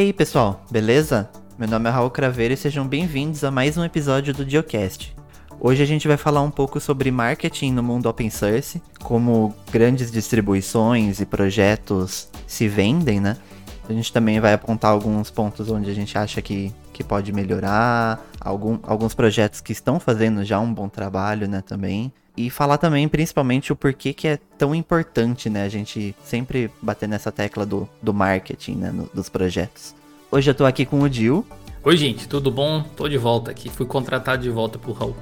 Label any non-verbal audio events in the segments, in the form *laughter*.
aí, pessoal, beleza? Meu nome é Raul Craveiro e sejam bem-vindos a mais um episódio do Diocast. Hoje a gente vai falar um pouco sobre marketing no mundo open source, como grandes distribuições e projetos se vendem, né? A gente também vai apontar alguns pontos onde a gente acha que, que pode melhorar, algum, alguns projetos que estão fazendo já um bom trabalho, né, também. E falar também, principalmente, o porquê que é tão importante, né, a gente sempre bater nessa tecla do, do marketing, né, no, dos projetos. Hoje eu tô aqui com o Dil. Oi, gente, tudo bom? Tô de volta aqui. Fui contratado de volta pro Raul.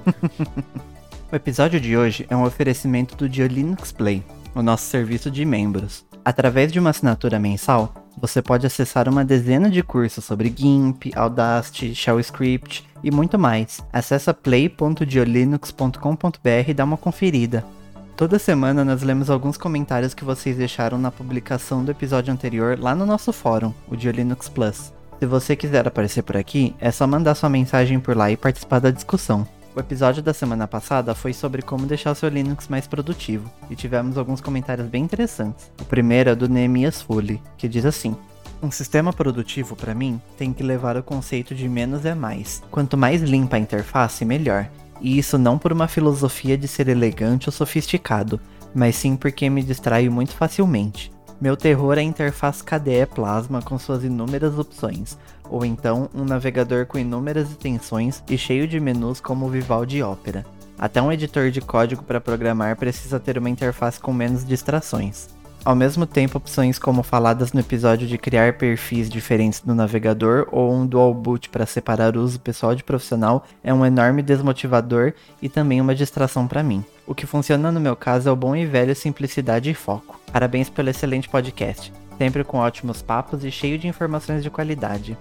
*laughs* o episódio de hoje é um oferecimento do Dio Linux Play, o nosso serviço de membros. Através de uma assinatura mensal, você pode acessar uma dezena de cursos sobre GIMP, Audacity, Shell Script e muito mais. Acesse play.diolinux.com.br e dá uma conferida. Toda semana nós lemos alguns comentários que vocês deixaram na publicação do episódio anterior lá no nosso fórum, o Diolinux Plus. Se você quiser aparecer por aqui, é só mandar sua mensagem por lá e participar da discussão. O episódio da semana passada foi sobre como deixar seu Linux mais produtivo, e tivemos alguns comentários bem interessantes. O primeiro é do Neemias Fully, que diz assim: um sistema produtivo, para mim, tem que levar o conceito de menos é mais. Quanto mais limpa a interface, melhor. E isso não por uma filosofia de ser elegante ou sofisticado, mas sim porque me distraio muito facilmente. Meu terror é a interface KDE Plasma com suas inúmeras opções, ou então um navegador com inúmeras extensões e cheio de menus como o Vivaldi Opera. Até um editor de código para programar precisa ter uma interface com menos distrações. Ao mesmo tempo, opções como faladas no episódio de criar perfis diferentes no navegador ou um dual boot para separar o uso pessoal de profissional é um enorme desmotivador e também uma distração para mim. O que funciona no meu caso é o bom e velho simplicidade e foco. Parabéns pelo excelente podcast, sempre com ótimos papos e cheio de informações de qualidade.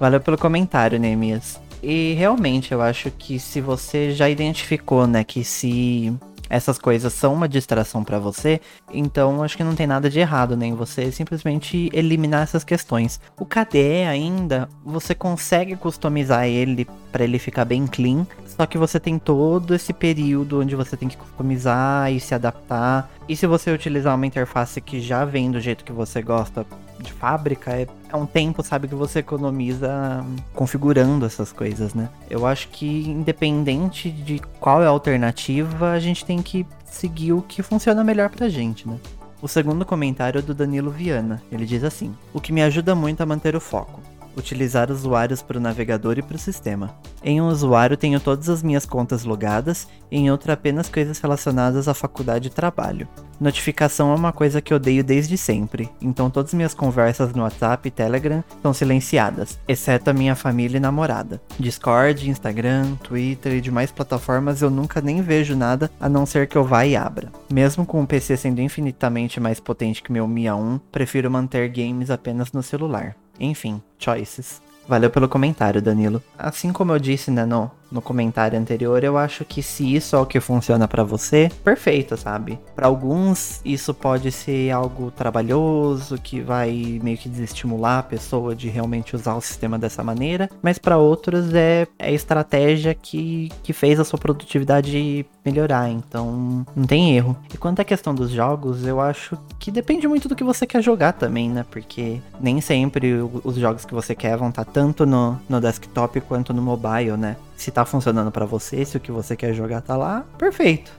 Valeu pelo comentário, Neemias. E realmente eu acho que se você já identificou, né, que se essas coisas são uma distração para você, então acho que não tem nada de errado nem né, você simplesmente eliminar essas questões. O KDE ainda, você consegue customizar ele para ele ficar bem clean, só que você tem todo esse período onde você tem que customizar e se adaptar. E se você utilizar uma interface que já vem do jeito que você gosta de fábrica, é, é um tempo, sabe, que você economiza configurando essas coisas, né? Eu acho que independente de qual é a alternativa, a gente tem que seguir o que funciona melhor pra gente, né? O segundo comentário é do Danilo Viana. Ele diz assim: O que me ajuda muito a manter o foco utilizar usuários para o navegador e para o sistema. Em um usuário tenho todas as minhas contas logadas, em outro apenas coisas relacionadas à faculdade e trabalho. Notificação é uma coisa que odeio desde sempre, então todas minhas conversas no WhatsApp e Telegram são silenciadas, exceto a minha família e namorada. Discord, Instagram, Twitter e demais plataformas eu nunca nem vejo nada a não ser que eu vá e abra. Mesmo com o PC sendo infinitamente mais potente que meu Mi A1, prefiro manter games apenas no celular. Enfim, choices. Valeu pelo comentário, Danilo. Assim como eu disse, né, no, no comentário anterior, eu acho que se isso é o que funciona para você, perfeito, sabe? Para alguns, isso pode ser algo trabalhoso, que vai meio que desestimular a pessoa de realmente usar o sistema dessa maneira, mas para outros é, é estratégia que, que fez a sua produtividade melhorar, então não tem erro. E quanto à questão dos jogos, eu acho que depende muito do que você quer jogar também, né? Porque nem sempre os jogos que você quer vão estar tanto no, no desktop quanto no mobile, né? Se tá funcionando para você, se o que você quer jogar tá lá, perfeito.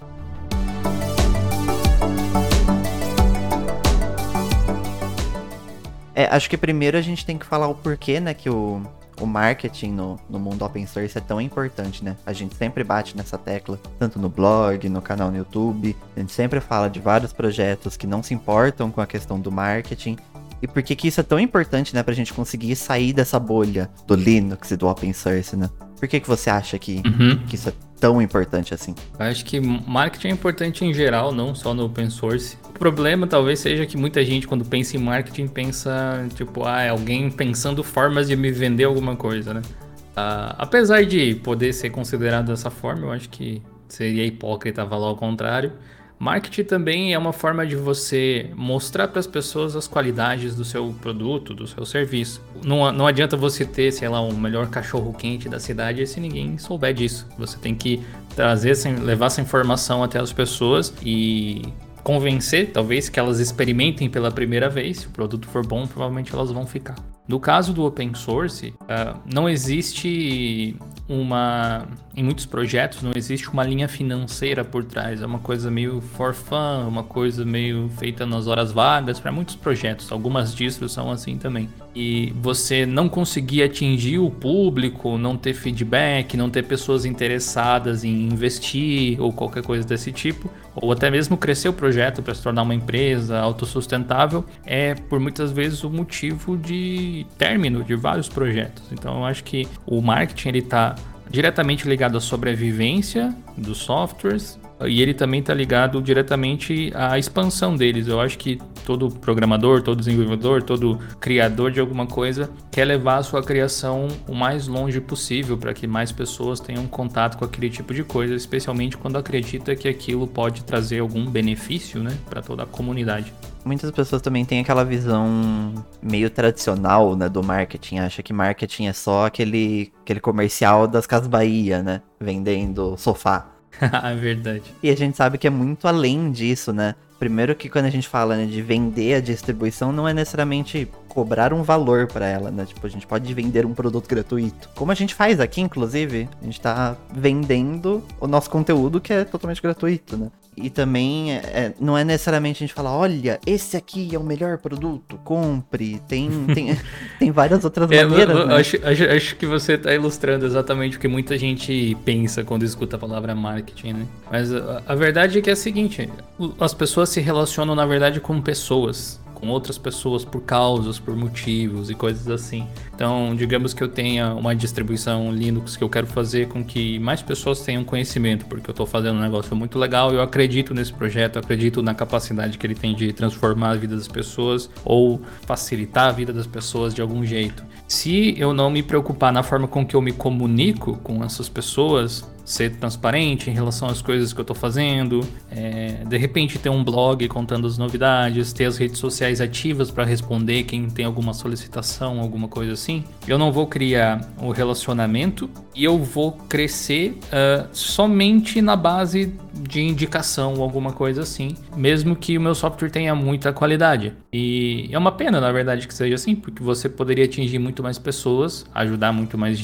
É, acho que primeiro a gente tem que falar o porquê, né, que o, o marketing no, no mundo open source é tão importante, né? A gente sempre bate nessa tecla, tanto no blog, no canal no YouTube. A gente sempre fala de vários projetos que não se importam com a questão do marketing. E por que que isso é tão importante, né, pra gente conseguir sair dessa bolha do Linux e do open source, né? Por que, que você acha que, uhum. que isso é tão importante assim? Eu acho que marketing é importante em geral, não só no open source. O problema talvez seja que muita gente, quando pensa em marketing, pensa, tipo, ah, é alguém pensando formas de me vender alguma coisa, né? Uh, apesar de poder ser considerado dessa forma, eu acho que seria hipócrita falar ao contrário. Marketing também é uma forma de você mostrar para as pessoas as qualidades do seu produto, do seu serviço. Não, não adianta você ter, sei lá, o melhor cachorro quente da cidade se ninguém souber disso. Você tem que trazer, levar essa informação até as pessoas e convencer, talvez, que elas experimentem pela primeira vez. Se o produto for bom, provavelmente elas vão ficar. No caso do open source, uh, não existe uma. Em muitos projetos não existe uma linha financeira por trás. É uma coisa meio for fun, uma coisa meio feita nas horas vagas para muitos projetos. Algumas distros são assim também. E você não conseguir atingir o público, não ter feedback, não ter pessoas interessadas em investir ou qualquer coisa desse tipo, ou até mesmo crescer o projeto para se tornar uma empresa autossustentável, é por muitas vezes o motivo de término de vários projetos. Então eu acho que o marketing ele está diretamente ligado à sobrevivência dos softwares e ele também está ligado diretamente à expansão deles. Eu acho que todo programador, todo desenvolvedor, todo criador de alguma coisa quer levar a sua criação o mais longe possível para que mais pessoas tenham contato com aquele tipo de coisa, especialmente quando acredita que aquilo pode trazer algum benefício né, para toda a comunidade. Muitas pessoas também têm aquela visão meio tradicional né, do marketing. Acha que marketing é só aquele, aquele comercial das Casas Bahia, né? Vendendo sofá. *laughs* é verdade. E a gente sabe que é muito além disso, né? Primeiro que quando a gente fala né, de vender a distribuição, não é necessariamente cobrar um valor para ela, né? Tipo, a gente pode vender um produto gratuito. Como a gente faz aqui, inclusive, a gente tá vendendo o nosso conteúdo que é totalmente gratuito, né? E também é, é, não é necessariamente a gente falar, olha, esse aqui é o melhor produto, compre. Tem, tem, *laughs* tem várias outras é, maneiras. Eu, eu, né? acho, acho, acho, que você está ilustrando exatamente o que muita gente pensa quando escuta a palavra marketing, né? Mas a, a verdade é que é a seguinte: as pessoas se relacionam, na verdade, com pessoas com outras pessoas por causas, por motivos e coisas assim. Então, digamos que eu tenha uma distribuição Linux que eu quero fazer com que mais pessoas tenham conhecimento, porque eu estou fazendo um negócio muito legal, eu acredito nesse projeto, eu acredito na capacidade que ele tem de transformar a vida das pessoas ou facilitar a vida das pessoas de algum jeito. Se eu não me preocupar na forma com que eu me comunico com essas pessoas, ser transparente em relação às coisas que eu estou fazendo, é, de repente ter um blog contando as novidades, ter as redes sociais ativas para responder quem tem alguma solicitação, alguma coisa assim. Eu não vou criar o um relacionamento e eu vou crescer uh, somente na base de indicação ou alguma coisa assim, mesmo que o meu software tenha muita qualidade. E é uma pena, na verdade, que seja assim, porque você poderia atingir muito mais pessoas, ajudar muito mais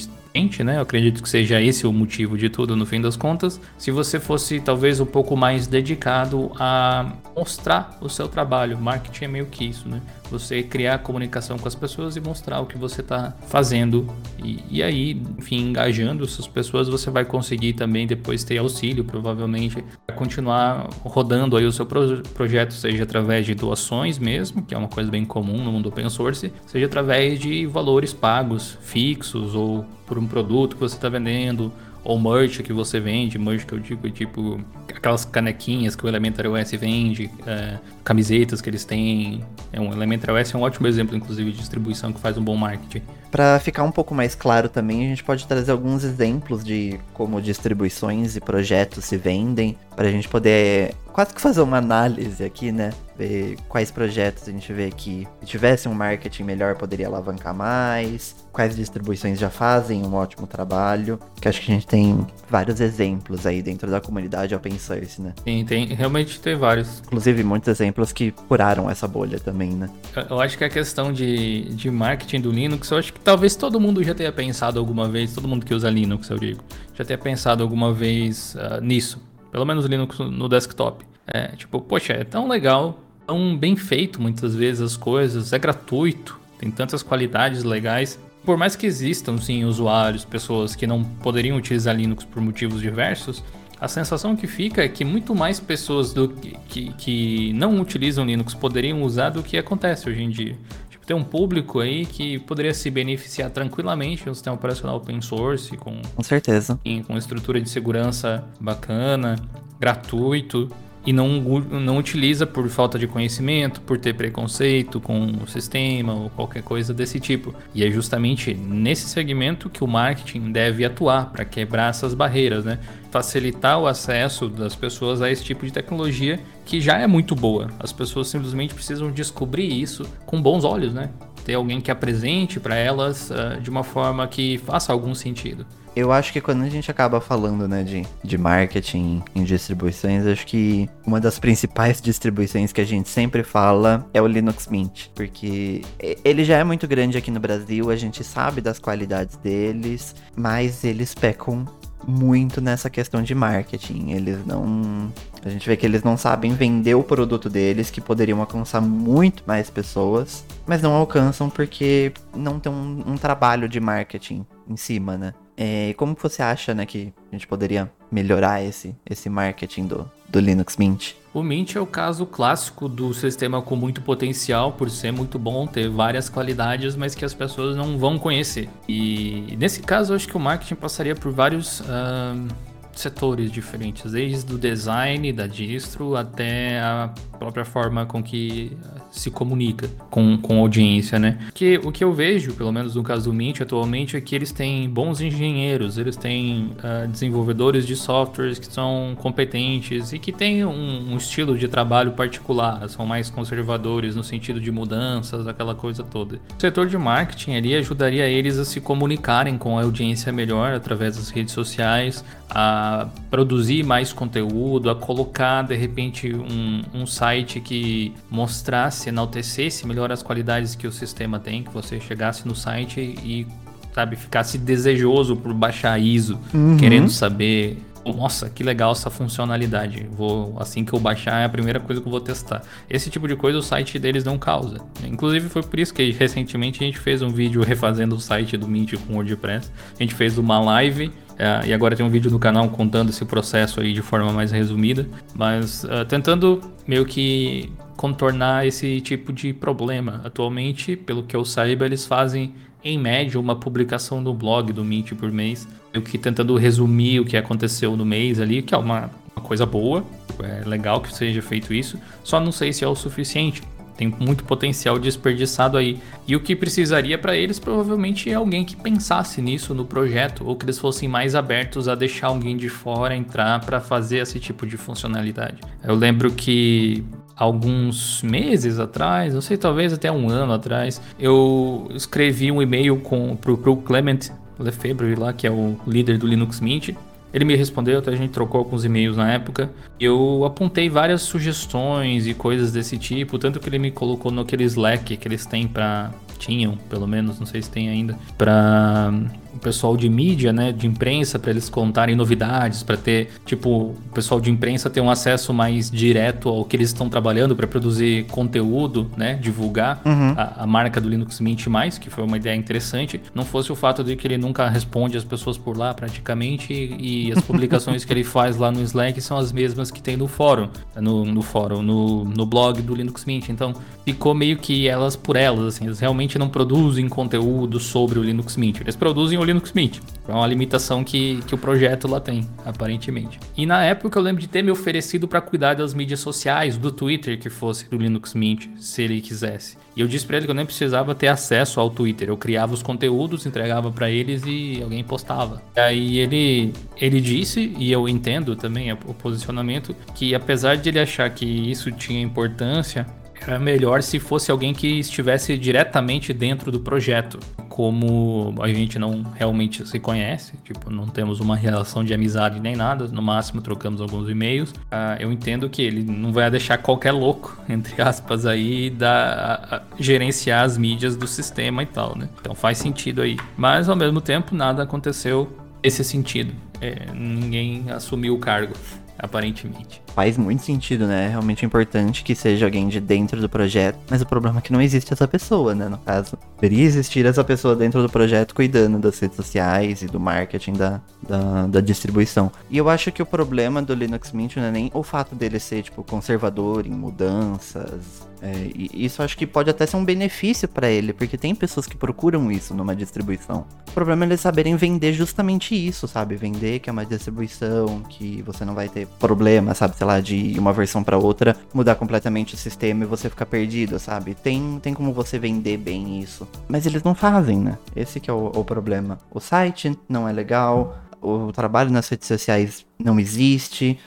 né? Eu acredito que seja esse o motivo de tudo no fim das contas. Se você fosse talvez um pouco mais dedicado a mostrar o seu trabalho, marketing é meio que isso, né? Você criar comunicação com as pessoas e mostrar o que você está fazendo. E, e aí, enfim, engajando essas pessoas, você vai conseguir também depois ter auxílio, provavelmente, continuar rodando aí o seu pro projeto, seja através de doações mesmo, que é uma coisa bem comum no mundo open source, seja através de valores pagos, fixos ou por um produto que você está vendendo, ou merch que você vende, merch que eu digo, tipo aquelas canequinhas que o Elementor OS vende, é, camisetas que eles têm. É um Elementor OS é um ótimo exemplo, inclusive, de distribuição que faz um bom marketing. Para ficar um pouco mais claro também, a gente pode trazer alguns exemplos de como distribuições e projetos se vendem, para a gente poder quase que fazer uma análise aqui, né? Ver quais projetos a gente vê que se tivesse um marketing melhor poderia alavancar mais, quais distribuições já fazem um ótimo trabalho, que acho que a gente tem vários exemplos aí dentro da comunidade open source, né? Sim, tem, realmente tem vários. Inclusive muitos exemplos que furaram essa bolha também, né? Eu acho que a questão de, de marketing do Linux, eu acho que talvez todo mundo já tenha pensado alguma vez, todo mundo que usa Linux, eu digo, já tenha pensado alguma vez uh, nisso pelo menos Linux no desktop. É, tipo, poxa, é tão legal, tão bem feito muitas vezes as coisas, é gratuito, tem tantas qualidades legais. Por mais que existam, sim, usuários, pessoas que não poderiam utilizar Linux por motivos diversos, a sensação que fica é que muito mais pessoas do que, que, que não utilizam Linux poderiam usar do que acontece hoje em dia tem um público aí que poderia se beneficiar tranquilamente de um sistema operacional open source, com, com certeza. com estrutura de segurança bacana, gratuito, e não, não utiliza por falta de conhecimento, por ter preconceito com o sistema ou qualquer coisa desse tipo. E é justamente nesse segmento que o marketing deve atuar para quebrar essas barreiras, né? Facilitar o acesso das pessoas a esse tipo de tecnologia que já é muito boa. As pessoas simplesmente precisam descobrir isso com bons olhos, né? ter alguém que apresente para elas uh, de uma forma que faça algum sentido. Eu acho que quando a gente acaba falando, né, de, de marketing em distribuições, acho que uma das principais distribuições que a gente sempre fala é o Linux Mint, porque ele já é muito grande aqui no Brasil, a gente sabe das qualidades deles, mas eles pecam muito nessa questão de marketing. Eles não. A gente vê que eles não sabem vender o produto deles, que poderiam alcançar muito mais pessoas, mas não alcançam porque não tem um, um trabalho de marketing em cima, né? É, como você acha, né, que a gente poderia melhorar esse, esse marketing do, do Linux Mint? O Mint é o caso clássico do sistema com muito potencial, por ser muito bom, ter várias qualidades, mas que as pessoas não vão conhecer. E nesse caso, eu acho que o marketing passaria por vários. Uh setores diferentes, desde o design da distro até a própria forma com que se comunica com, com a audiência, né? Que o que eu vejo, pelo menos no caso do Mint atualmente, é que eles têm bons engenheiros, eles têm uh, desenvolvedores de softwares que são competentes e que têm um, um, estilo de trabalho particular, são mais conservadores no sentido de mudanças, aquela coisa toda. O setor de marketing ali ajudaria eles a se comunicarem com a audiência melhor através das redes sociais, a produzir mais conteúdo, a colocar de repente um, um site que mostrasse, enaltecesse melhor as qualidades que o sistema tem, que você chegasse no site e sabe ficasse desejoso por baixar ISO, uhum. querendo saber nossa, que legal essa funcionalidade. Vou assim que eu baixar é a primeira coisa que eu vou testar. Esse tipo de coisa o site deles não causa. Inclusive foi por isso que recentemente a gente fez um vídeo refazendo o site do Mint com WordPress. A gente fez uma live é, e agora tem um vídeo no canal contando esse processo aí de forma mais resumida, mas uh, tentando meio que contornar esse tipo de problema. Atualmente, pelo que eu saiba, eles fazem em média uma publicação no blog do Mint por mês, meio que tentando resumir o que aconteceu no mês ali, que é uma, uma coisa boa, é legal que seja feito isso, só não sei se é o suficiente. Tem muito potencial desperdiçado aí. E o que precisaria para eles provavelmente é alguém que pensasse nisso no projeto ou que eles fossem mais abertos a deixar alguém de fora entrar para fazer esse tipo de funcionalidade. Eu lembro que alguns meses atrás, não sei, talvez até um ano atrás, eu escrevi um e-mail para o Clement Lefebvre lá, que é o líder do Linux Mint, ele me respondeu, até a gente trocou alguns e-mails na época. Eu apontei várias sugestões e coisas desse tipo, tanto que ele me colocou naquele Slack que eles têm para tinham, pelo menos, não sei se tem ainda, para o pessoal de mídia, né, de imprensa, para eles contarem novidades, para ter, tipo, o pessoal de imprensa ter um acesso mais direto ao que eles estão trabalhando para produzir conteúdo, né, divulgar uhum. a, a, marca do Linux Mint mais, que foi uma ideia interessante. Não fosse o fato de que ele nunca responde as pessoas por lá, praticamente, e, e as *laughs* publicações que ele faz lá no Slack são as mesmas que tem no fórum, no, no fórum, no, no blog do Linux Mint. Então, ficou meio que elas por elas, assim, eles realmente não produzem conteúdo sobre o Linux Mint. Eles produzem o Linux Mint. É uma limitação que, que o projeto lá tem, aparentemente. E na época eu lembro de ter me oferecido para cuidar das mídias sociais, do Twitter que fosse do Linux Mint, se ele quisesse. E eu disse para ele que eu nem precisava ter acesso ao Twitter. Eu criava os conteúdos, entregava para eles e alguém postava. E aí ele, ele disse, e eu entendo também o posicionamento, que apesar de ele achar que isso tinha importância, era melhor se fosse alguém que estivesse diretamente dentro do projeto. Como a gente não realmente se conhece, tipo, não temos uma relação de amizade nem nada, no máximo trocamos alguns e-mails, uh, eu entendo que ele não vai deixar qualquer louco, *laughs* entre aspas, aí, da, gerenciar as mídias do sistema e tal, né? Então faz sentido aí. Mas ao mesmo tempo, nada aconteceu nesse sentido. É, ninguém assumiu o cargo aparentemente. Faz muito sentido, né? É realmente importante que seja alguém de dentro do projeto, mas o problema é que não existe essa pessoa, né? No caso, deveria existir essa pessoa dentro do projeto cuidando das redes sociais e do marketing da, da, da distribuição. E eu acho que o problema do Linux Mint não é nem o fato dele ser, tipo, conservador em mudanças, é, isso acho que pode até ser um benefício para ele, porque tem pessoas que procuram isso numa distribuição. O problema é eles saberem vender justamente isso, sabe? Vender que é uma distribuição, que você não vai ter problema, sabe? Sei lá, de uma versão para outra mudar completamente o sistema e você ficar perdido, sabe? Tem, tem como você vender bem isso. Mas eles não fazem, né? Esse que é o, o problema. O site não é legal, o trabalho nas redes sociais não existe,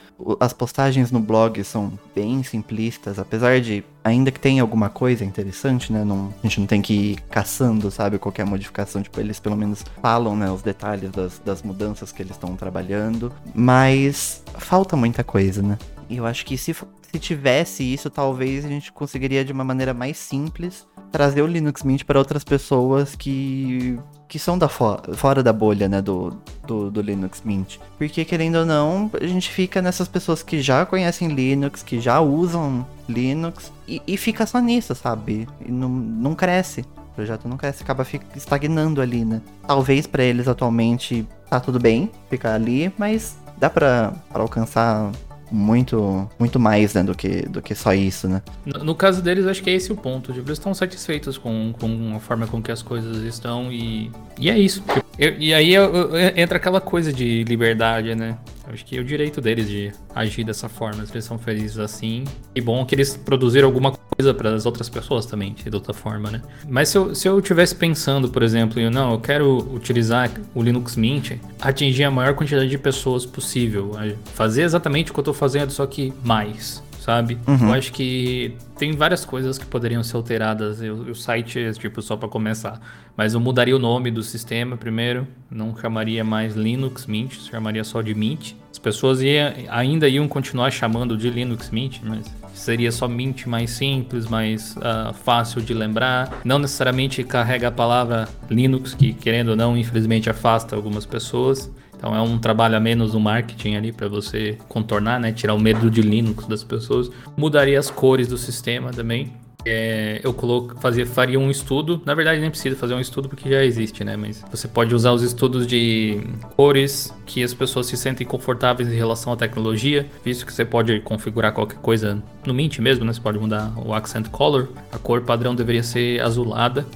as postagens no blog são bem simplistas, apesar de ainda que tenha alguma coisa interessante, né? Não, a gente não tem que ir caçando, sabe, qualquer modificação. Tipo, eles pelo menos falam, né, os detalhes das, das mudanças que eles estão trabalhando. Mas falta muita coisa, né? E eu acho que se, se tivesse isso, talvez a gente conseguiria de uma maneira mais simples trazer o Linux Mint para outras pessoas que que são da fo fora da bolha, né, do, do, do, Linux Mint. Porque, querendo ou não, a gente fica nessas pessoas que já conhecem Linux, que já usam Linux, e, e fica só nisso, sabe? E não, não cresce. O projeto não cresce, acaba estagnando ali, né? Talvez para eles atualmente tá tudo bem ficar ali, mas dá para alcançar muito muito mais né, do, que, do que só isso, né? No, no caso deles, acho que é esse o ponto. Tipo, eles estão satisfeitos com, com a forma com que as coisas estão e, e é isso. Tipo, eu, e aí eu, eu, entra aquela coisa de liberdade, né? Acho que é o direito deles de agir dessa forma. Se eles são felizes assim. E bom que eles produziram alguma coisa para as outras pessoas também, de outra forma, né? Mas se eu, se eu tivesse pensando, por exemplo, eu, não, eu quero utilizar o Linux Mint, atingir a maior quantidade de pessoas possível. Fazer exatamente o que eu estou fazendo, só que mais sabe? Uhum. Eu acho que tem várias coisas que poderiam ser alteradas. o site é tipo só para começar, mas eu mudaria o nome do sistema primeiro. Não chamaria mais Linux Mint, chamaria só de Mint. As pessoas ia, ainda iam continuar chamando de Linux Mint, mas seria só Mint mais simples, mais uh, fácil de lembrar. Não necessariamente carrega a palavra Linux, que querendo ou não, infelizmente afasta algumas pessoas. Então é um trabalho a menos no marketing ali para você contornar, né? Tirar o medo de Linux das pessoas. Mudaria as cores do sistema também. É, eu coloco, fazia, faria um estudo. Na verdade, nem precisa fazer um estudo porque já existe, né? Mas você pode usar os estudos de cores que as pessoas se sentem confortáveis em relação à tecnologia, visto que você pode configurar qualquer coisa no Mint mesmo, né? Você pode mudar o accent color. A cor padrão deveria ser azulada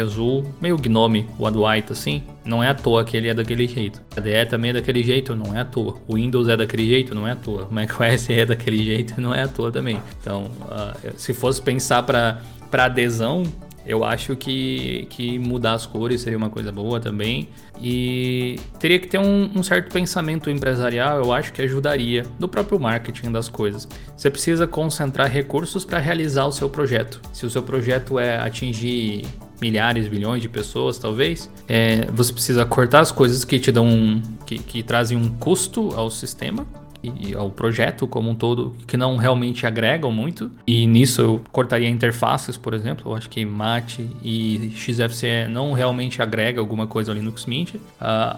azul, meio gnome, o White assim. Não é à toa que ele é daquele jeito. A DE também é daquele jeito, não é à toa. O Windows é daquele jeito, não é à toa. O macOS é daquele jeito, não é à toa também. Então, uh, se fosse pensar para adesão, eu acho que, que mudar as cores seria uma coisa boa também. E teria que ter um, um, certo pensamento empresarial, eu acho que ajudaria no próprio marketing das coisas. Você precisa concentrar recursos para realizar o seu projeto. Se o seu projeto é atingir milhares, bilhões de pessoas, talvez, é, você precisa cortar as coisas que te dão um, que, que trazem um custo ao sistema e ao projeto como um todo que não realmente agregam muito. E nisso eu cortaria interfaces, por exemplo. Eu acho que MAT e XFCE não realmente agrega alguma coisa ao Linux Mint. Uh,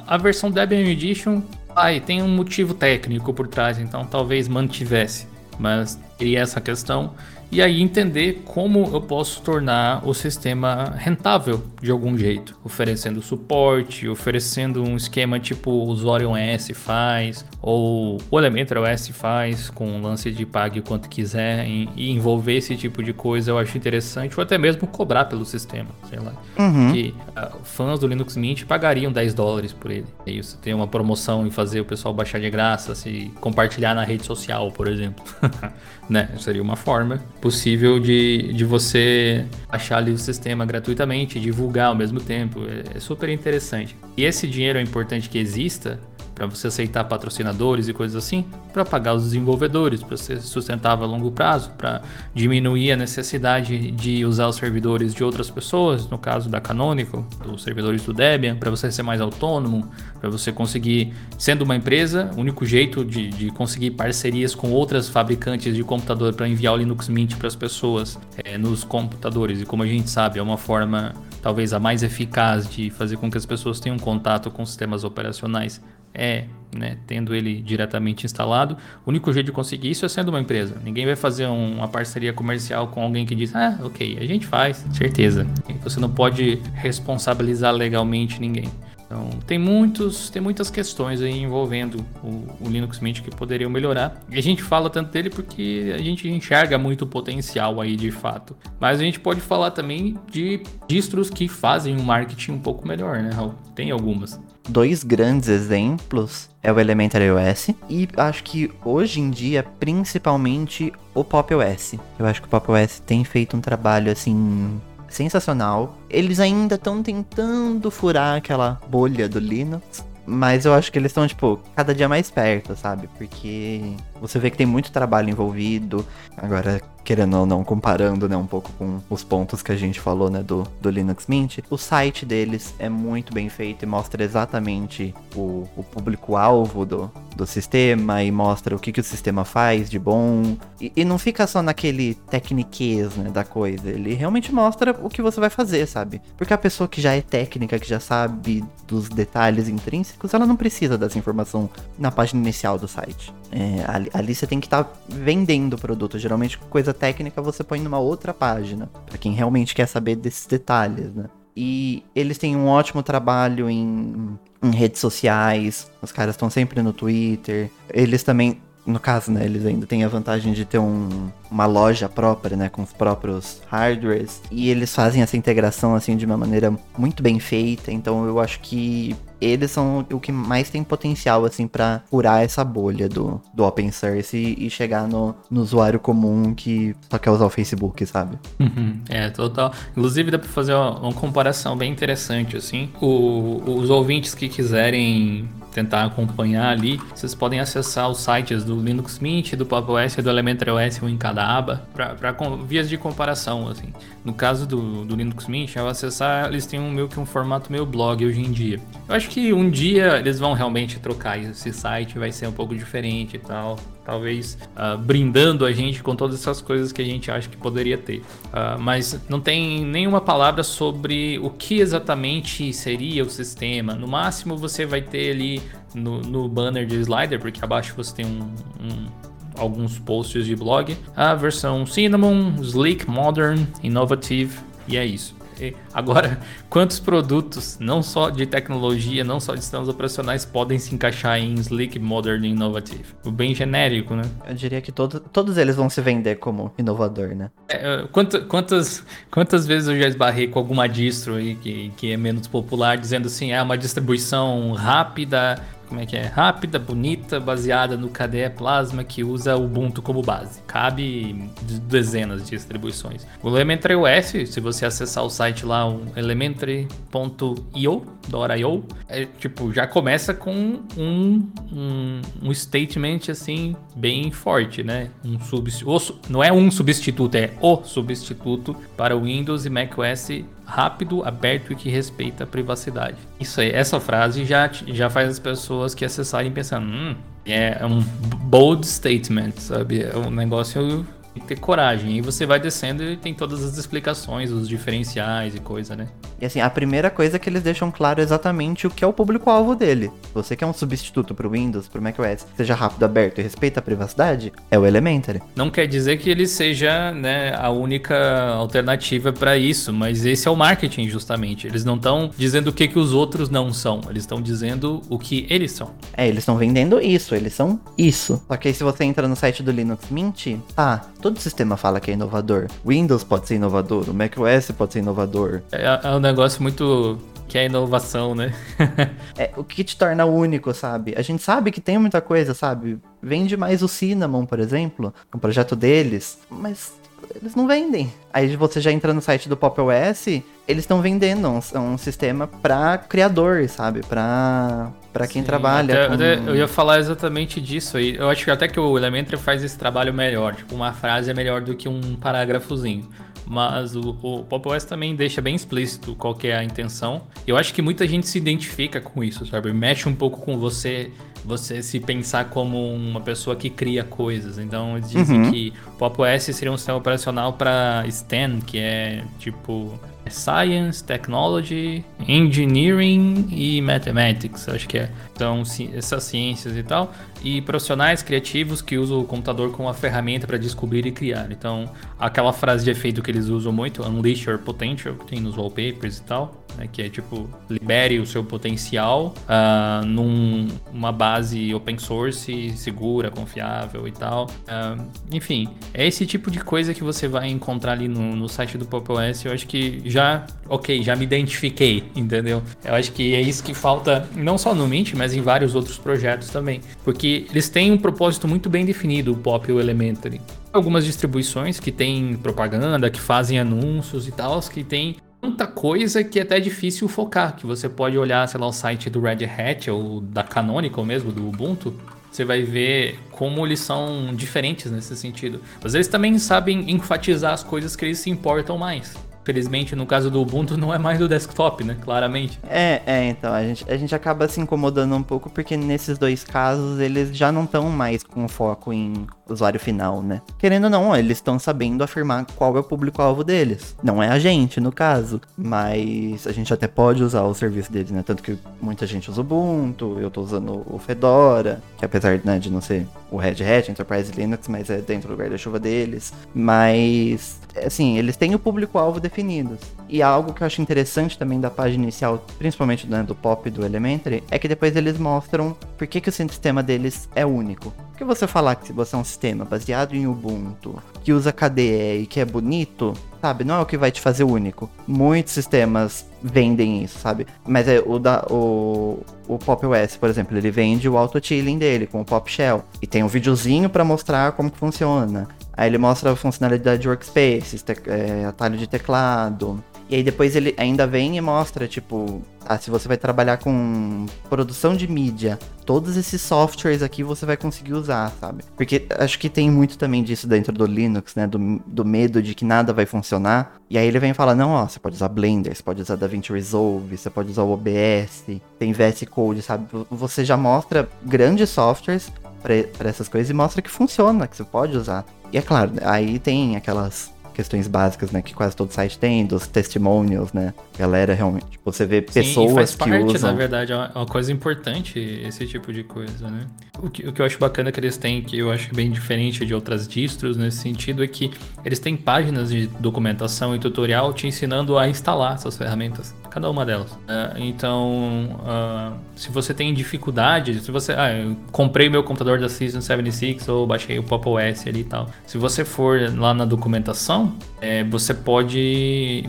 a versão Debian Edition, ai, tem um motivo técnico por trás, então talvez mantivesse. Mas teria essa questão e aí entender como eu posso tornar o sistema rentável de algum jeito, oferecendo suporte, oferecendo um esquema tipo o usuário OS faz, ou o Elementor OS faz com lance de pague quanto quiser e envolver esse tipo de coisa eu acho interessante, ou até mesmo cobrar pelo sistema, sei lá. Uhum. Que uh, fãs do Linux Mint pagariam 10 dólares por ele. E aí você tem uma promoção em fazer o pessoal baixar de graça, se compartilhar na rede social, por exemplo. *laughs* né? Seria uma forma possível de, de você achar ali o sistema gratuitamente, divulgar ao mesmo tempo. É, é super interessante. E esse dinheiro é importante que exista para você aceitar patrocinadores e coisas assim, para pagar os desenvolvedores, para ser sustentável a longo prazo, para diminuir a necessidade de usar os servidores de outras pessoas, no caso da Canonical, os servidores do Debian, para você ser mais autônomo, para você conseguir, sendo uma empresa, o único jeito de, de conseguir parcerias com outras fabricantes de computador para enviar o Linux Mint para as pessoas é, nos computadores. E como a gente sabe, é uma forma talvez a mais eficaz de fazer com que as pessoas tenham contato com sistemas operacionais é, né, tendo ele diretamente instalado. O único jeito de conseguir isso é sendo uma empresa. Ninguém vai fazer um, uma parceria comercial com alguém que diz, ah, ok, a gente faz, certeza. Você não pode responsabilizar legalmente ninguém. Então, tem, muitos, tem muitas questões envolvendo o, o, Linux Mint que poderiam melhorar. E a gente fala tanto dele porque a gente enxerga muito potencial aí de fato. Mas a gente pode falar também de distros que fazem um marketing um pouco melhor, né, Raul? Tem algumas. Dois grandes exemplos é o Elementary OS e acho que hoje em dia principalmente o Pop OS. Eu acho que o Pop OS tem feito um trabalho assim sensacional. Eles ainda estão tentando furar aquela bolha do Linux, Mas eu acho que eles estão, tipo, cada dia mais perto, sabe? Porque você vê que tem muito trabalho envolvido. Agora, querendo ou não, comparando, né, um pouco com os pontos que a gente falou, né, do, do Linux Mint, o site deles é muito bem feito e mostra exatamente o, o público-alvo do, do sistema e mostra o que, que o sistema faz de bom. E, e não fica só naquele tecniquez, né, da coisa. Ele realmente mostra o que você vai fazer, sabe? Porque a pessoa que já é técnica, que já sabe dos detalhes intrínsecos, ela não precisa dessa informação na página inicial do site. É, ali, ali, você tem que estar tá vendendo o produto. Geralmente, coisa técnica você põe numa outra página, para quem realmente quer saber desses detalhes, né? E eles têm um ótimo trabalho em, em redes sociais, os caras estão sempre no Twitter. Eles também no caso, né, eles ainda têm a vantagem de ter um, uma loja própria, né, com os próprios hardwares, e eles fazem essa integração, assim, de uma maneira muito bem feita, então eu acho que eles são o que mais tem potencial, assim, para furar essa bolha do, do open source e, e chegar no, no, usuário comum que só quer usar o Facebook, sabe? Uhum, é, total. Inclusive, dá pra fazer uma, uma comparação bem interessante, assim. O, os ouvintes que quiserem tentar acompanhar ali, vocês podem acessar os sites do Linux Mint, do Pop OS e do Elementary OS, um em cada aba, para vias de comparação, assim. No caso do, do Linux Mint, ao acessar, eles têm um meio que um formato meio blog hoje em dia. Eu acho que um dia eles vão realmente trocar esse site, vai ser um pouco diferente e tal. Talvez uh, brindando a gente com todas essas coisas que a gente acha que poderia ter. Uh, mas não tem nenhuma palavra sobre o que exatamente seria o sistema. No máximo você vai ter ali no, no banner de slider, porque abaixo você tem um, um alguns posts de blog. A versão Cinnamon, Sleek, Modern, Innovative e é isso. Agora, *laughs* quantos produtos, não só de tecnologia, não só de sistemas operacionais, podem se encaixar em Sleek, Modern e Innovative? O bem genérico, né? Eu diria que todo, todos eles vão se vender como inovador, né? É, quantas, quantas, quantas vezes eu já esbarrei com alguma distro aí que, que é menos popular, dizendo assim, é uma distribuição rápida, como é que é? Rápida, bonita, baseada no KDE Plasma que usa Ubuntu como base. Cabe dezenas de distribuições. O Elementary OS, se você acessar o site lá, o elementary.io, .io, é, tipo, já começa com um, um, um statement assim bem forte, né? Um substituto, não é um substituto, é o substituto para o Windows e macOS rápido, aberto e que respeita a privacidade. Isso aí, essa frase já, já faz as pessoas que acessarem pensando, hum, é um bold statement, sabe? É um negócio tem que ter coragem. E você vai descendo e tem todas as explicações, os diferenciais e coisa, né? E assim, a primeira coisa é que eles deixam claro exatamente o que é o público-alvo dele. Você quer um substituto pro Windows, pro macOS, seja rápido, aberto e respeita a privacidade, é o Elementary. Não quer dizer que ele seja né, a única alternativa para isso, mas esse é o marketing, justamente. Eles não estão dizendo o que, que os outros não são, eles estão dizendo o que eles são. É, eles estão vendendo isso, eles são isso. Só que aí se você entra no site do Linux Mint, tá, todo sistema fala que é inovador. Windows pode ser inovador, o macOS pode ser inovador. É, é um negócio muito que é inovação, né? *laughs* é o que te torna único, sabe? A gente sabe que tem muita coisa, sabe? Vende mais o Cinnamon, por exemplo, um projeto deles, mas eles não vendem. Aí você já entra no site do Pop OS, eles estão vendendo um, um sistema para criador, sabe? Para para quem Sim, trabalha. Até, com... eu ia falar exatamente disso aí. Eu acho que até que o Elementary faz esse trabalho melhor. Tipo, uma frase é melhor do que um parágrafozinho. Mas o, o Pop OS também deixa bem explícito qual é a intenção. Eu acho que muita gente se identifica com isso, sabe? Mexe um pouco com você você se pensar como uma pessoa que cria coisas. Então eles dizem uhum. que o Pop OS seria um sistema operacional para STEM, que é tipo Science, Technology, Engineering e Mathematics, acho que é. Então, essas ciências e tal. E profissionais criativos que usam o computador como uma ferramenta para descobrir e criar. Então, aquela frase de efeito que eles usam muito, Unleash Your Potential, que tem nos wallpapers e tal, né, que é tipo, libere o seu potencial uh, numa base open source, segura, confiável e tal. Uh, enfim, é esse tipo de coisa que você vai encontrar ali no, no site do Pop OS. Eu acho que já, ok, já me identifiquei, *laughs* entendeu? Eu acho que é isso que falta, não só no Mint, mas em vários outros projetos também. Porque eles têm um propósito muito bem definido, o Pop e o Elementary. Algumas distribuições que têm propaganda, que fazem anúncios e tal, que tem tanta coisa que é até difícil focar. Que você pode olhar, sei lá, o site do Red Hat ou da Canonical mesmo, do Ubuntu. Você vai ver como eles são diferentes nesse sentido. Mas eles também sabem enfatizar as coisas que eles se importam mais. Felizmente, no caso do Ubuntu, não é mais do desktop, né? Claramente. É, é, então, a gente, a gente acaba se incomodando um pouco porque nesses dois casos eles já não estão mais com foco em usuário final, né? Querendo ou não, eles estão sabendo afirmar qual é o público-alvo deles. Não é a gente, no caso, mas a gente até pode usar o serviço deles, né? Tanto que muita gente usa o Ubuntu, eu tô usando o Fedora, que apesar né, de não ser o Red Hat, Enterprise Linux, mas é dentro do guarda-chuva deles. Mas, assim, eles têm o público-alvo definidos. E algo que eu acho interessante também da página inicial, principalmente né, do Pop do Elementary, é que depois eles mostram por que, que o sistema deles é único. Porque você falar que você é um sistema baseado em Ubuntu, que usa KDE e que é bonito, sabe? Não é o que vai te fazer único. Muitos sistemas vendem isso, sabe? Mas é o da o, o Pop OS, por exemplo, ele vende o auto chilling dele com o Pop Shell e tem um videozinho para mostrar como que funciona. Aí ele mostra a funcionalidade de workspace, é, atalho de teclado, e aí depois ele ainda vem e mostra, tipo, ah, se você vai trabalhar com produção de mídia, todos esses softwares aqui você vai conseguir usar, sabe? Porque acho que tem muito também disso dentro do Linux, né? Do, do medo de que nada vai funcionar. E aí ele vem falar, não, ó, você pode usar Blender, você pode usar DaVinci Resolve, você pode usar o OBS, tem VS Code, sabe? Você já mostra grandes softwares para essas coisas e mostra que funciona, que você pode usar. E é claro, aí tem aquelas questões básicas, né, que quase todo site tem, dos testimonials, né? Galera realmente, tipo, você vê pessoas Sim, faz que parte, usam. na verdade, é uma coisa importante esse tipo de coisa, né? O que, o que eu acho bacana que eles têm, que eu acho bem diferente de outras distros nesse sentido, é que eles têm páginas de documentação e tutorial te ensinando a instalar essas ferramentas cada uma delas. Uh, então, uh, se você tem dificuldade, se você. Ah, eu comprei meu computador da Season 76 ou baixei o Pop OS ali e tal. Se você for lá na documentação, é, você pode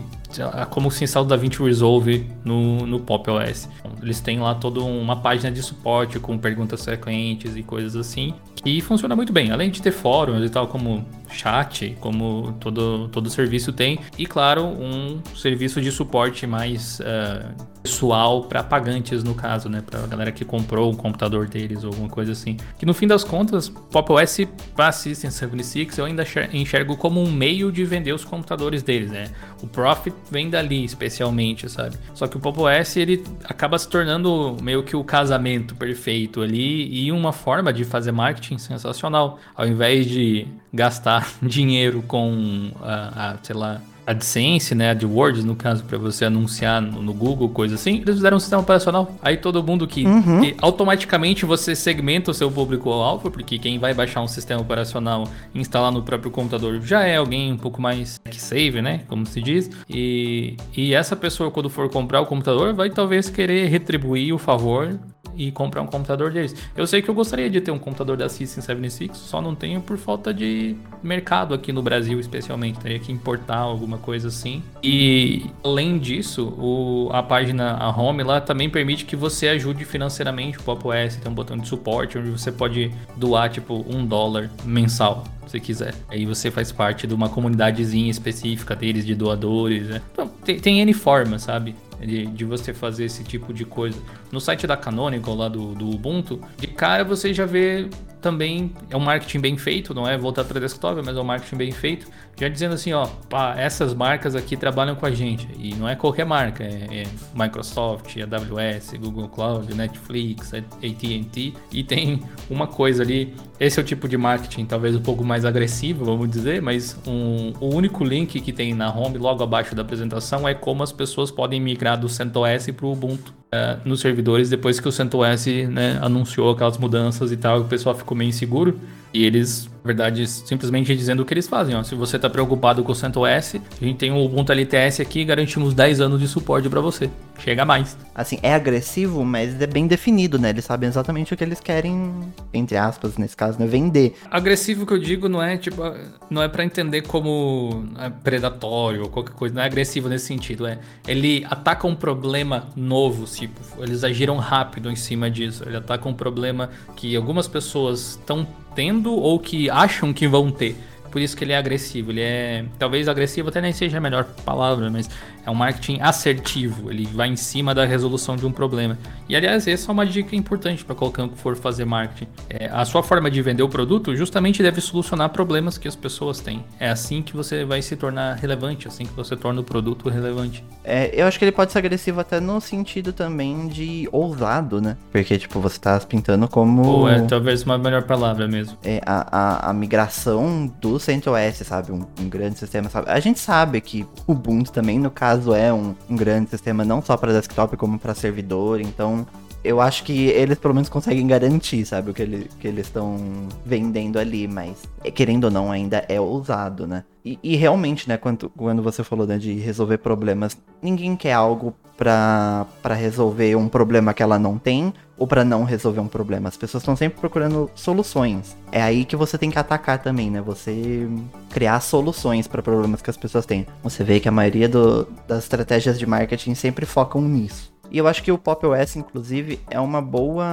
como se instala o DaVinci Resolve no, no Pop OS. Eles têm lá toda uma página de suporte com perguntas frequentes e coisas assim, que funciona muito bem. Além de ter fóruns e tal, como chat, como todo, todo serviço tem, e claro, um serviço de suporte mais uh, pessoal para pagantes, no caso, né? Para a galera que comprou o computador deles ou alguma coisa assim. Que no fim das contas, Pop OS para System 76 eu ainda enxergo como um meio de vender os computadores deles, né? O profit vem dali, especialmente, sabe? Só que o Pop OS ele acaba se tornando meio que o casamento perfeito ali e uma forma de fazer marketing sensacional. Ao invés de gastar *laughs* dinheiro com a, a sei lá, AdSense, né, AdWords, no caso, para você anunciar no, no, Google, coisa assim, eles fizeram um sistema operacional. Aí todo mundo que, uhum. que automaticamente você segmenta o seu público-alvo, porque quem vai baixar um sistema operacional e instalar no próprio computador já é alguém um pouco mais save, né, como se diz. E, e essa pessoa, quando for comprar o computador, vai talvez querer retribuir o favor e comprar um computador deles. Eu sei que eu gostaria de ter um computador da System 76, só não tenho por falta de mercado aqui no Brasil, especialmente. Teria que importar alguma coisa assim. E além disso, o, a página, a home lá também permite que você ajude financeiramente o Pop OS. Tem um botão de suporte onde você pode doar tipo um dólar mensal se quiser. Aí você faz parte de uma comunidadezinha específica deles, de doadores. Né? Então, tem, tem N formas, sabe? De, de, você fazer esse tipo de coisa. No site da Canonical, lá do, do Ubuntu, de cara você já vê também é um marketing bem feito, não é voltar para desktop, mas é um marketing bem feito, já dizendo assim, ó, pá, essas marcas aqui trabalham com a gente. E não é qualquer marca, é, é Microsoft, AWS, Google Cloud, Netflix, AT&T e tem uma coisa ali, esse é o tipo de marketing talvez um pouco mais agressivo, vamos dizer, mas um, o único link que tem na home logo abaixo da apresentação é como as pessoas podem migrar do CentOS para o Ubuntu uh, nos servidores depois que o CentOS né, anunciou aquelas mudanças e tal, o pessoal ficou meio inseguro. E eles, na verdade, simplesmente dizendo o que eles fazem. Ó. Se você está preocupado com o CentOS, a gente tem o Ubuntu LTS aqui e garantimos 10 anos de suporte para você. Chega mais. Assim, é agressivo, mas é bem definido, né? Eles sabem exatamente o que eles querem, entre aspas, nesse caso, né? Vender. Agressivo que eu digo não é, tipo, não é para entender como é predatório ou qualquer coisa. Não é agressivo nesse sentido. É, ele ataca um problema novo, tipo, eles agiram rápido em cima disso. Ele ataca um problema que algumas pessoas estão tendo ou que acham que vão ter. Por isso que ele é agressivo. Ele é. Talvez agressivo até nem seja a melhor palavra, mas É um marketing assertivo, ele vai em cima da resolução de um problema. E aliás, essa é uma dica importante para qualquer um que for fazer marketing. É, a sua forma de vender o produto justamente deve solucionar problemas que as pessoas têm. É assim que você vai se tornar relevante, assim que você torna o produto relevante. É, eu acho que ele pode ser agressivo até no sentido também de ousado, né? Porque, tipo, você tá pintando como. Ou é talvez uma melhor palavra mesmo. É, a, a, a migração do CentOS, sabe? Um, um, grande sistema, sabe? A gente sabe que o Ubuntu também, no caso, é um, um grande sistema, não só para desktop, como para servidor. Então, eu acho que eles pelo menos conseguem garantir, sabe, o que, ele, que eles estão vendendo ali, mas querendo ou não, ainda é ousado, né? E, e realmente, né, quando, quando você falou né, de resolver problemas, ninguém quer algo para resolver um problema que ela não tem ou para não resolver um problema. As pessoas estão sempre procurando soluções. É aí que você tem que atacar também, né? Você criar soluções para problemas que as pessoas têm. Você vê que a maioria do, das estratégias de marketing sempre focam nisso. E eu acho que o Pop OS, inclusive, é uma boa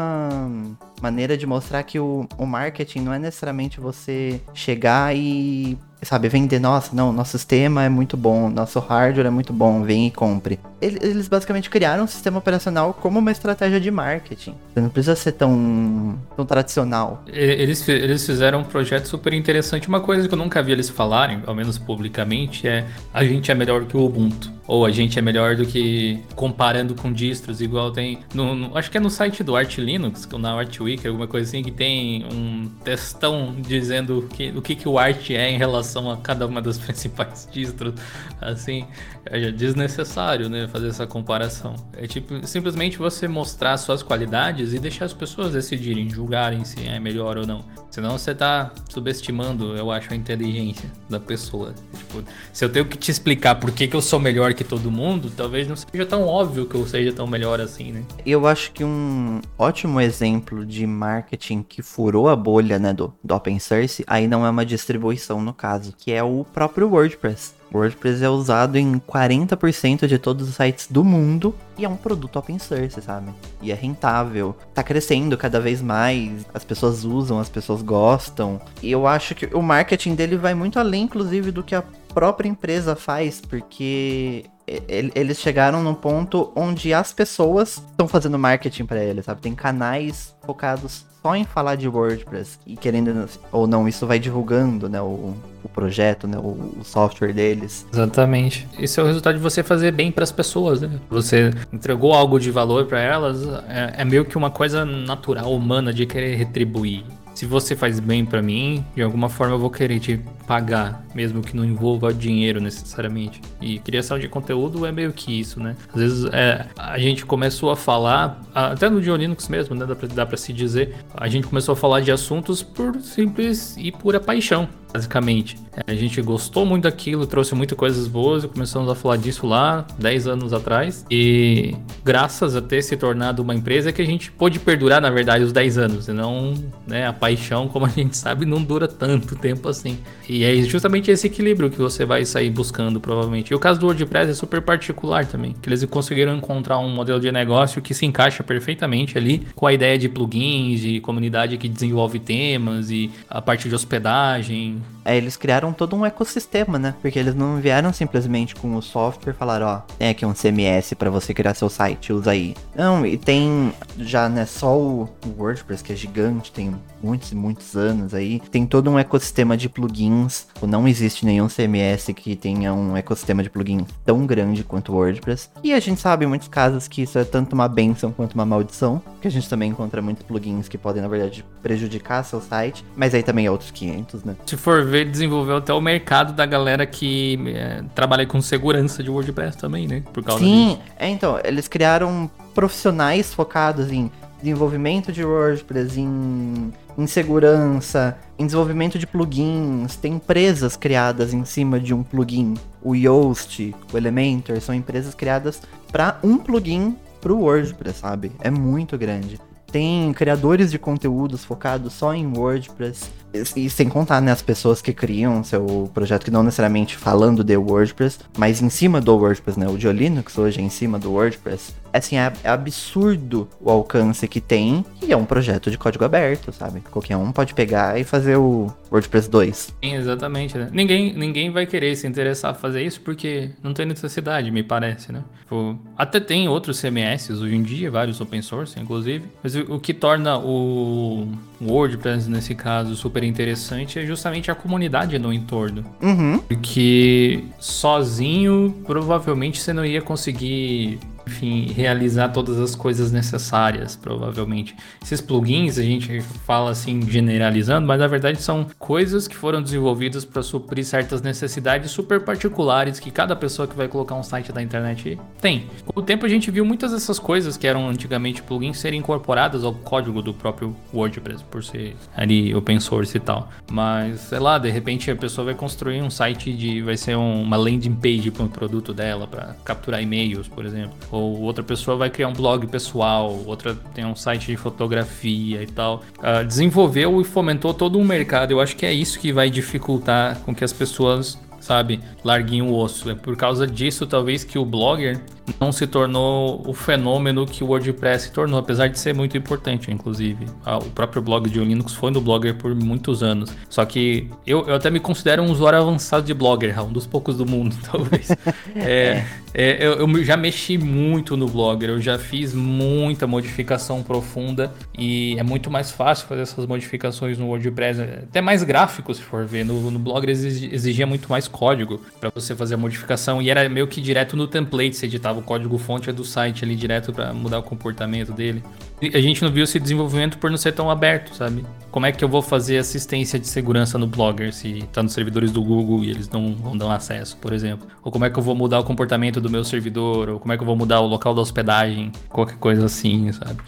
maneira de mostrar que o, o marketing não é necessariamente você chegar e sabe, vender, nossa, não, nosso sistema é muito bom, nosso hardware é muito bom, vem e compre. Eles basicamente criaram um sistema operacional como uma estratégia de marketing. Você não precisa ser tão, tão tradicional. Eles, eles fizeram um projeto super interessante. Uma coisa que eu nunca vi eles falarem, ao menos publicamente, é a gente é melhor que o Ubuntu. Ou a gente é melhor do que comparando com distros, igual tem. No, no, acho que é no site do Art Linux, na Art Week, alguma coisa assim, que tem um textão dizendo que, o que, que o Art é em relação a cada uma das *laughs* principais distros. Assim, é desnecessário, né? Fazer essa comparação. É tipo, simplesmente você mostrar suas qualidades e deixar as pessoas decidirem, julgarem se é melhor ou não. Senão você tá subestimando, eu acho, a inteligência da pessoa. Tipo, se eu tenho que te explicar por que, que eu sou melhor que todo mundo, talvez não seja tão óbvio que eu seja tão melhor assim, né? Eu acho que um ótimo exemplo de marketing que furou a bolha, né, do, do open source, aí não é uma distribuição no caso, que é o próprio WordPress. WordPress é usado em 40% de todos os sites do mundo e é um produto open source, sabe? E é rentável, tá crescendo cada vez mais, as pessoas usam, as pessoas gostam. E eu acho que o marketing dele vai muito além, inclusive, do que a própria empresa faz, porque eles chegaram num ponto onde as pessoas estão fazendo marketing para eles, sabe? Tem canais focados só em falar de WordPress e querendo ou não, isso vai divulgando, né, o, o projeto, né, o, o, software deles. Exatamente. Isso é o resultado de você fazer bem para as pessoas, né? Você entregou algo de valor para elas, é, é meio que uma coisa natural, humana de querer retribuir se você faz bem para mim, de alguma forma eu vou querer te pagar, mesmo que não envolva dinheiro necessariamente. E criação de conteúdo é meio que isso, né? Às vezes é, a gente começou a falar, até no Diolinux mesmo, né? Dá pra, dá pra se dizer, a gente começou a falar de assuntos por simples e pura paixão basicamente. A gente gostou muito daquilo, trouxe muitas coisas boas e começamos a falar disso lá 10 anos atrás. E graças a ter se tornado uma empresa que a gente pôde perdurar, na verdade, os 10 anos. E não, né, a paixão, como a gente sabe, não dura tanto tempo assim. E é justamente esse equilíbrio que você vai sair buscando, provavelmente. E o caso do WordPress é super particular também, que eles conseguiram encontrar um modelo de negócio que se encaixa perfeitamente ali com a ideia de plugins, de comunidade que desenvolve temas e a parte de hospedagem, hmm é, eles criaram todo um ecossistema, né? Porque eles não vieram simplesmente com o software e falaram, ó, tem aqui um CMS para você criar seu site, usa aí. Não, e tem já, né, só o WordPress, que é gigante, tem muitos e muitos anos aí, tem todo um ecossistema de plugins. Não existe nenhum CMS que tenha um ecossistema de plugins tão grande quanto o WordPress. E a gente sabe em muitos casos que isso é tanto uma benção quanto uma maldição, que a gente também encontra muitos plugins que podem, na verdade, prejudicar seu site, mas aí também é outros 500, né? Se for ver, desenvolveu até o mercado da galera que é, trabalha com segurança de WordPress também, né? Por causa Sim, disso. é, então, eles criaram profissionais focados em desenvolvimento de WordPress, em, em segurança, em desenvolvimento de plugins. Tem empresas criadas em cima de um plugin. O Yoast, o Elementor, são empresas criadas para um plugin para o WordPress, sabe? É muito grande. Tem criadores de conteúdos focados só em WordPress. E sem contar, né, as pessoas que criam seu projeto, que não necessariamente falando de WordPress, mas em cima do WordPress, né? O de Linux hoje é em cima do WordPress. É, assim, é, é, absurdo o alcance que tem e é um projeto de código aberto, sabe? Qualquer um pode pegar e fazer o WordPress 2. Sim, exatamente, né? Ninguém, ninguém vai querer se interessar a fazer isso porque não tem necessidade, me parece, né? Tipo, até tem outros CMS hoje em dia, vários open source, inclusive, mas o, o que torna o WordPress, nesse caso, super interessante é justamente a comunidade no entorno. Uhum. Porque sozinho, provavelmente você não ia conseguir enfim, realizar todas as coisas necessárias, provavelmente. Esses plugins a gente fala assim generalizando, mas na verdade são coisas que foram desenvolvidas para suprir certas necessidades super particulares que cada pessoa que vai colocar um site da internet tem. Com o tempo a gente viu muitas dessas coisas que eram antigamente plugins serem incorporadas ao código do próprio WordPress, por ser ali open source e tal. Mas, sei lá, de repente a pessoa vai construir um site de vai ser um, uma landing page para um produto dela para capturar e-mails, por exemplo ou outra pessoa vai criar um blog pessoal, outra tem um site de fotografia e tal. Uh, desenvolveu e fomentou todo um mercado. Eu acho que é isso que vai dificultar com que as pessoas sabe, larguem o osso. É por causa disso, talvez, que o blogger não se tornou o fenômeno que o WordPress se tornou, apesar de ser muito importante, inclusive. Ah, o próprio blog de Linux foi no Blogger por muitos anos. Só que eu, eu até me considero um usuário avançado de Blogger, um dos poucos do mundo, *laughs* talvez. é, é, eu, eu, já mexi muito no Blogger, eu já fiz muita modificação profunda e é muito mais fácil fazer essas modificações no WordPress, até mais gráfico se for ver. No, no Blogger exigia muito mais código para você fazer a modificação e era meio que direto no template, você editava o código fonte é do site ali direto para mudar o comportamento dele. E a gente não viu esse desenvolvimento por não ser tão aberto, sabe? Como é que eu vou fazer assistência de segurança no Blogger se tá nos servidores do Google e eles não vão dar acesso, por exemplo? Ou como é que eu vou mudar o comportamento do meu servidor? Ou como é que eu vou mudar o local da hospedagem? Qualquer coisa assim, sabe?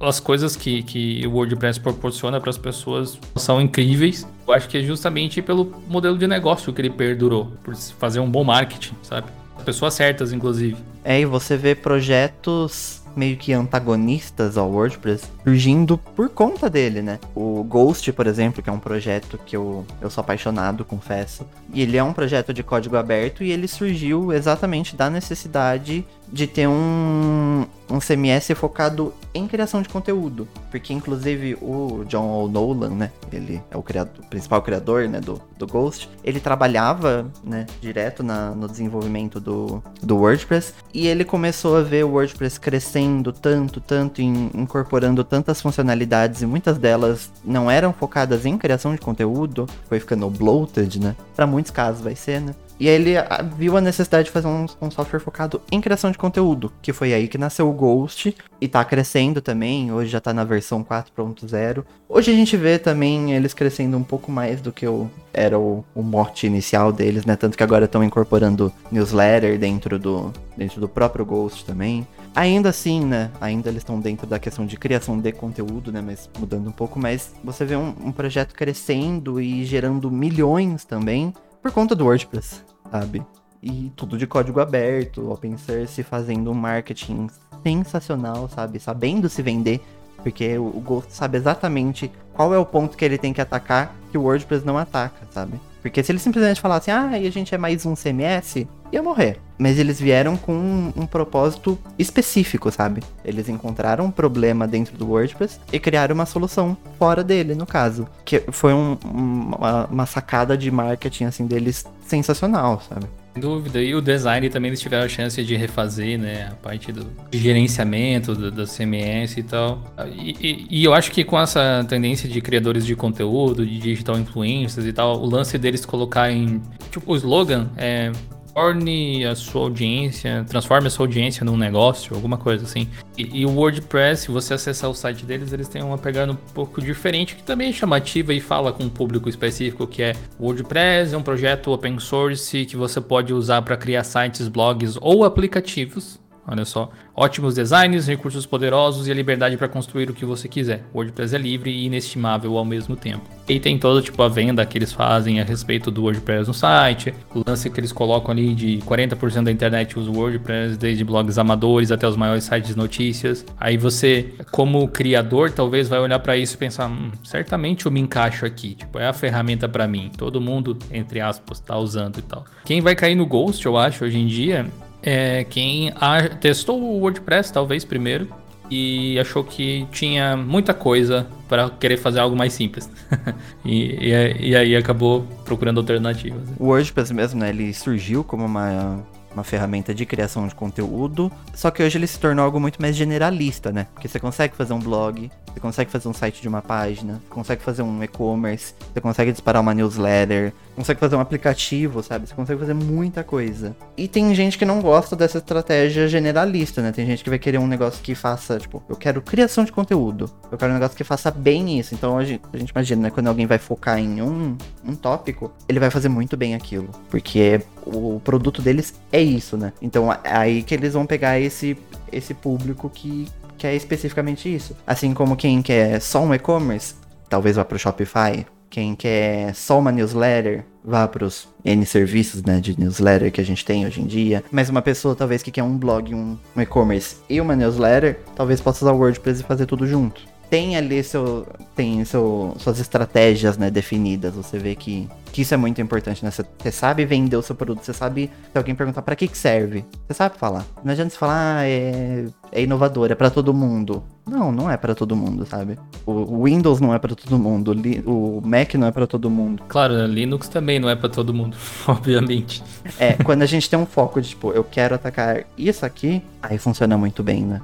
As coisas que, que o WordPress proporciona para as pessoas são incríveis. Eu acho que é justamente pelo modelo de negócio que ele perdurou, por fazer um bom marketing, sabe? Pessoas certas, inclusive. É, e você vê projetos meio que antagonistas ao WordPress surgindo por conta dele, né? O Ghost, por exemplo, que é um projeto que eu, eu sou apaixonado, confesso. E ele é um projeto de código aberto e ele surgiu exatamente da necessidade de ter um, um CMS focado em criação de conteúdo. Porque, inclusive, o John O'Nolan, né? Ele é o, o principal criador né, do, do Ghost. Ele trabalhava né, direto na, no desenvolvimento do, do WordPress. E ele começou a ver o WordPress crescendo tanto, tanto, em, incorporando tantas funcionalidades. E muitas delas não eram focadas em criação de conteúdo. Foi ficando bloated, né? Para muitos casos vai ser, né? E aí ele ah, viu a necessidade de fazer um, um, software focado em criação de conteúdo, que foi aí que nasceu o Ghost e tá crescendo também, hoje já tá na versão 4.0. Hoje a gente vê também eles crescendo um pouco mais do que o, era o, o mote inicial deles, né? Tanto que agora estão incorporando newsletter dentro do, dentro do próprio Ghost também. Ainda assim, né? Ainda eles estão dentro da questão de criação de conteúdo, né? Mas mudando um pouco, mas você vê um, um projeto crescendo e gerando milhões também por conta do WordPress, sabe? E tudo de código aberto, open source fazendo um marketing sensacional, sabe? Sabendo se vender, porque o Ghost sabe exatamente qual é o ponto que ele tem que atacar que o WordPress não ataca, sabe? Porque se ele simplesmente falasse, ah, e a gente é mais um CMS, ia morrer. Mas eles vieram com um, um, propósito específico, sabe? Eles encontraram um problema dentro do WordPress e criaram uma solução fora dele, no caso. Que foi um, uma, uma sacada de marketing, assim, deles sensacional, sabe? Dúvida. E o design também eles tiveram a chance de refazer, né? A parte do gerenciamento do, do CMS e tal. E, e, e, eu acho que com essa tendência de criadores de conteúdo, de digital influencers e tal, o lance deles colocarem. Tipo, o slogan é torne a sua audiência, transforme a sua audiência num negócio, alguma coisa assim. E, e, o WordPress, se você acessar o site deles, eles têm uma pegada um pouco diferente, que também é chamativa e fala com um público específico, que é WordPress é um projeto open source que você pode usar para criar sites, blogs ou aplicativos Olha só, ótimos designs, recursos poderosos e a liberdade para construir o que você quiser. O WordPress é livre e inestimável ao mesmo tempo. E tem toda tipo a venda que eles fazem a respeito do WordPress no site, o lance que eles colocam ali de 40% da internet usa o WordPress, desde blogs amadores até os maiores sites de notícias. Aí você, como criador, talvez vai olhar para isso e pensar, hum, certamente eu me encaixo aqui, tipo, é a ferramenta para mim. Todo mundo, entre aspas, tá usando e tal. Quem vai cair no Ghost, eu acho, hoje em dia, é quem a, testou o WordPress, talvez primeiro, e achou que tinha muita coisa para querer fazer algo mais simples. *laughs* e, e, e, aí acabou procurando alternativas. O WordPress mesmo, né? Ele surgiu como uma uma ferramenta de criação de conteúdo, só que hoje ele se tornou algo muito mais generalista, né? Porque você consegue fazer um blog, você consegue fazer um site de uma página, você consegue fazer um e-commerce, você consegue disparar uma newsletter, consegue fazer um aplicativo, sabe? Você consegue fazer muita coisa. E tem gente que não gosta dessa estratégia generalista, né? Tem gente que vai querer um negócio que faça, tipo, eu quero criação de conteúdo, eu quero um negócio que faça bem isso. Então a gente, a gente imagina, né? Quando alguém vai focar em um, um tópico, ele vai fazer muito bem aquilo. Porque o produto deles é isso, né? Então é aí que eles vão pegar esse, esse público que quer especificamente isso. Assim como quem quer só um e-commerce, talvez vá pro Shopify. Quem quer só uma newsletter, vá para os N serviços né, de newsletter que a gente tem hoje em dia. Mas uma pessoa, talvez, que quer um blog, um, um e-commerce e uma newsletter, talvez possa usar o WordPress e fazer tudo junto tem ali seu, tem seu, suas estratégias né, definidas. Você vê que, que isso é muito importante, né? Você, você sabe vender o seu produto, você sabe se alguém perguntar para que, que serve. Você sabe falar. Não adianta você falar, ah, é, é inovador, é para todo mundo. Não, não é para todo mundo, sabe? O Windows não é para todo mundo, o Mac não é para todo mundo. Claro, Linux também não é para todo mundo, *laughs* obviamente. É, quando a gente tem um foco de tipo, eu quero atacar isso aqui, aí funciona muito bem, né?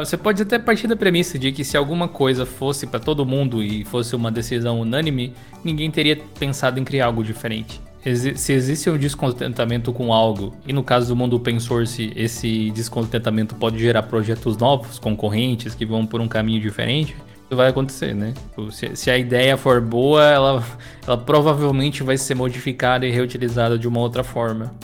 Você pode até partir da premissa de que se alguma coisa fosse para todo mundo e fosse uma decisão unânime, ninguém teria pensado em criar algo diferente se existe um descontentamento com algo, e no caso do mundo open source, esse descontentamento pode gerar projetos novos, concorrentes, que vão por um caminho diferente, isso vai acontecer, né? Tipo, se a ideia for boa, ela, ela provavelmente vai ser modificada e reutilizada de uma outra forma.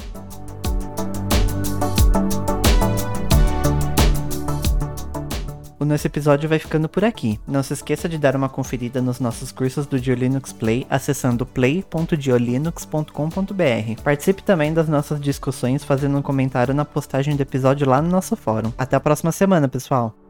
O nosso episódio vai ficando por aqui. Não se esqueça de dar uma conferida nos nossos cursos do Diolinux Play acessando play.diolinux.com.br. Participe também das nossas discussões fazendo um comentário na postagem do episódio lá no nosso fórum. Até a próxima semana, pessoal!